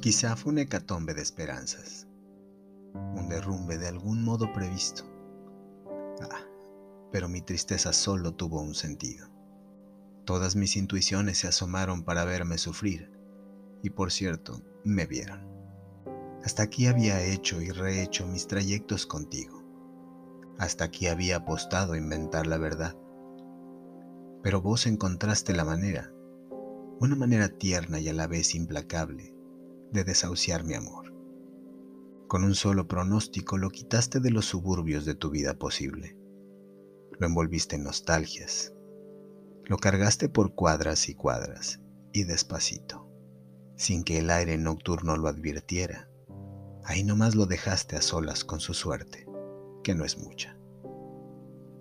Quizá fue una hecatombe de esperanzas, un derrumbe de algún modo previsto. Ah, pero mi tristeza solo tuvo un sentido. Todas mis intuiciones se asomaron para verme sufrir, y por cierto, me vieron. Hasta aquí había hecho y rehecho mis trayectos contigo. Hasta aquí había apostado a inventar la verdad. Pero vos encontraste la manera, una manera tierna y a la vez implacable, de desahuciar mi amor. Con un solo pronóstico lo quitaste de los suburbios de tu vida posible. Lo envolviste en nostalgias. Lo cargaste por cuadras y cuadras y despacito, sin que el aire nocturno lo advirtiera. Ahí nomás lo dejaste a solas con su suerte, que no es mucha.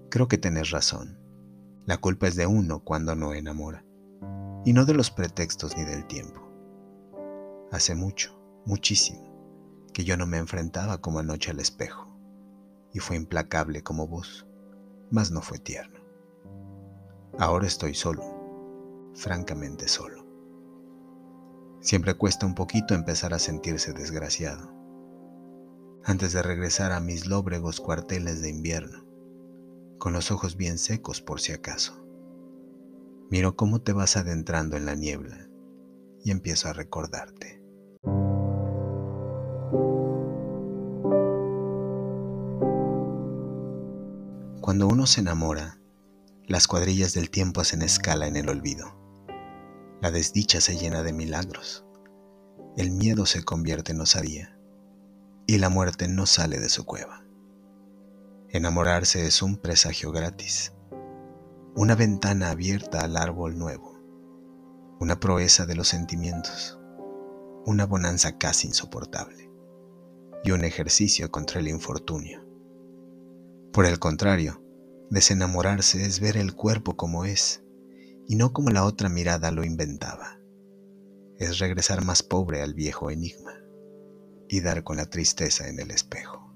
Creo que tenés razón. La culpa es de uno cuando no enamora, y no de los pretextos ni del tiempo. Hace mucho, muchísimo, que yo no me enfrentaba como anoche al espejo, y fue implacable como vos, mas no fue tierno. Ahora estoy solo, francamente solo. Siempre cuesta un poquito empezar a sentirse desgraciado. Antes de regresar a mis lóbregos cuarteles de invierno, con los ojos bien secos por si acaso, miro cómo te vas adentrando en la niebla y empiezo a recordarte. Cuando uno se enamora, las cuadrillas del tiempo hacen escala en el olvido. La desdicha se llena de milagros. El miedo se convierte en osadía y la muerte no sale de su cueva. Enamorarse es un presagio gratis, una ventana abierta al árbol nuevo, una proeza de los sentimientos, una bonanza casi insoportable y un ejercicio contra el infortunio. Por el contrario, desenamorarse es ver el cuerpo como es y no como la otra mirada lo inventaba. Es regresar más pobre al viejo enigma y dar con la tristeza en el espejo.